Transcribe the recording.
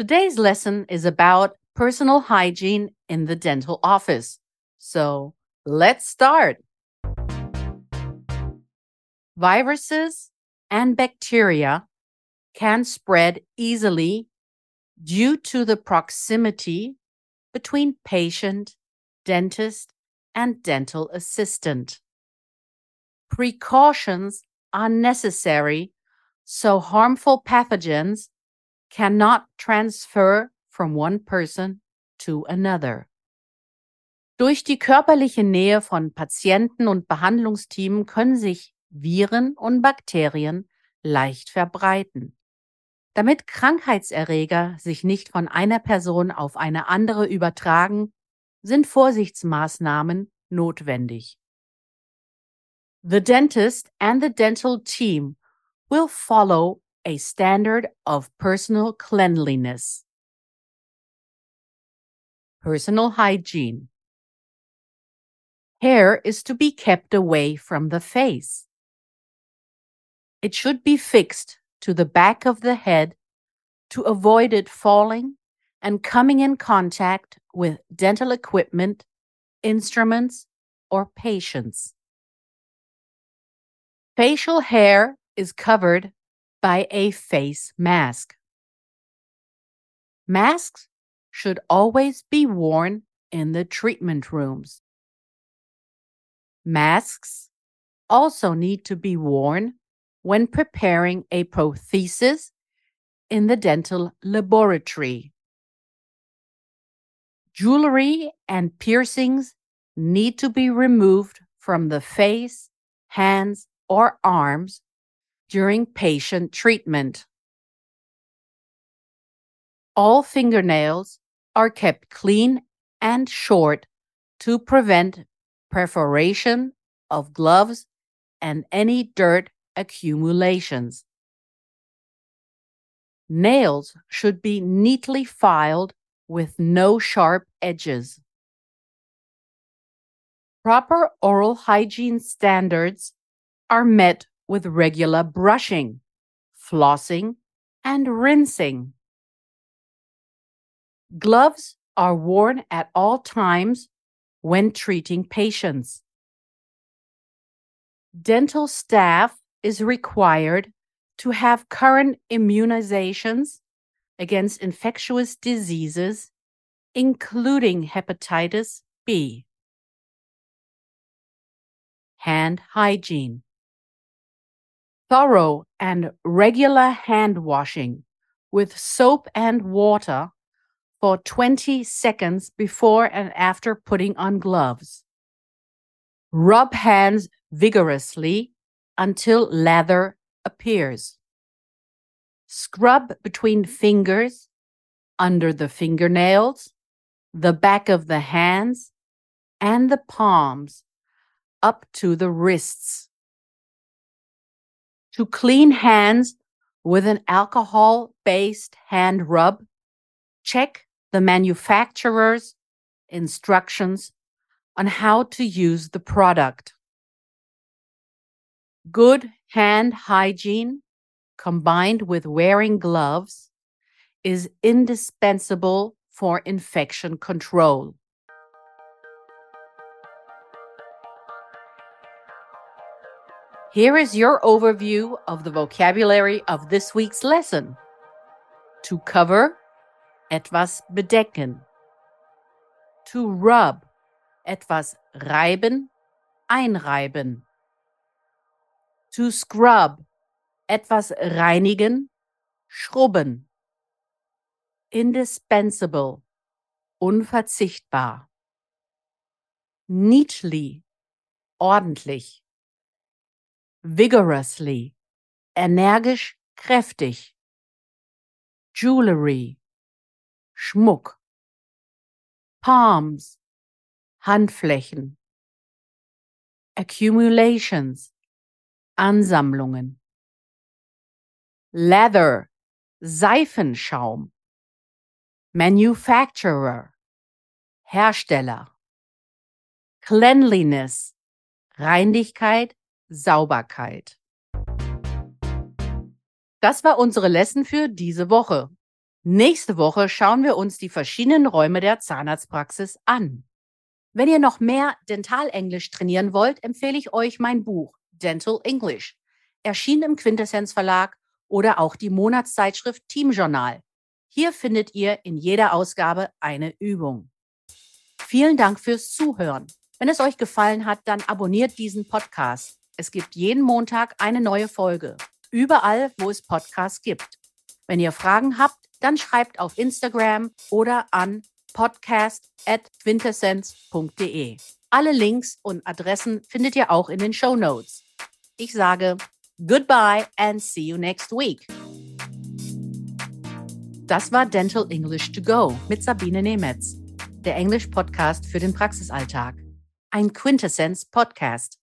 Today's lesson is about personal hygiene in the dental office. So let's start. Viruses and bacteria can spread easily due to the proximity between patient, dentist, and dental assistant. Precautions are necessary so harmful pathogens cannot transfer from one person to another. Durch die körperliche Nähe von Patienten und Behandlungsteamen können sich Viren und Bakterien leicht verbreiten. Damit Krankheitserreger sich nicht von einer Person auf eine andere übertragen, sind Vorsichtsmaßnahmen notwendig. The dentist and the dental team will follow a standard of personal cleanliness. Personal hygiene. Hair is to be kept away from the face. It should be fixed to the back of the head to avoid it falling and coming in contact with dental equipment, instruments, or patients. Facial hair is covered by a face mask. Masks should always be worn in the treatment rooms. Masks also need to be worn when preparing a prosthesis in the dental laboratory. Jewelry and piercings need to be removed from the face, hands, or arms during patient treatment. All fingernails are kept clean and short to prevent perforation of gloves and any dirt accumulations. Nails should be neatly filed with no sharp edges. Proper oral hygiene standards are met with regular brushing, flossing, and rinsing. Gloves are worn at all times when treating patients. Dental staff is required to have current immunizations against infectious diseases, including hepatitis B. Hand hygiene thorough and regular hand washing with soap and water for 20 seconds before and after putting on gloves. Rub hands vigorously until lather appears. Scrub between fingers, under the fingernails, the back of the hands, and the palms up to the wrists to clean hands with an alcohol based hand rub, check the manufacturer's instructions on how to use the product. Good hand hygiene combined with wearing gloves is indispensable for infection control. Here is your overview of the vocabulary of this week's lesson. To cover, etwas bedecken. To rub, etwas reiben, einreiben. To scrub, etwas reinigen, schrubben. Indispensable, unverzichtbar. Neatly, ordentlich vigorously, energisch, kräftig. Jewelry, Schmuck. Palms, Handflächen. Accumulations, Ansammlungen. Leather, Seifenschaum. Manufacturer, Hersteller. Cleanliness, Reinlichkeit, Sauberkeit. Das war unsere Lesson für diese Woche. Nächste Woche schauen wir uns die verschiedenen Räume der Zahnarztpraxis an. Wenn ihr noch mehr Dentalenglisch trainieren wollt, empfehle ich euch mein Buch Dental English, erschienen im Quintessenz Verlag oder auch die Monatszeitschrift Team Journal. Hier findet ihr in jeder Ausgabe eine Übung. Vielen Dank fürs Zuhören. Wenn es euch gefallen hat, dann abonniert diesen Podcast. Es gibt jeden Montag eine neue Folge. Überall, wo es Podcasts gibt. Wenn ihr Fragen habt, dann schreibt auf Instagram oder an podcast.quintessenz.de. Alle Links und Adressen findet ihr auch in den Show Notes. Ich sage goodbye and see you next week. Das war Dental English to Go mit Sabine Nemetz, der Englisch-Podcast für den Praxisalltag. Ein Quintessenz-Podcast.